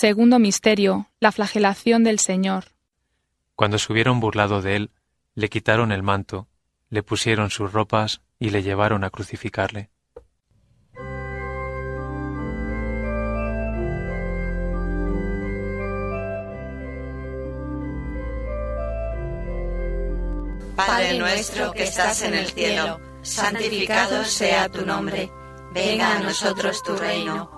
Segundo misterio, la flagelación del Señor. Cuando se hubieron burlado de él, le quitaron el manto, le pusieron sus ropas y le llevaron a crucificarle. Padre nuestro que estás en el cielo, santificado sea tu nombre, venga a nosotros tu reino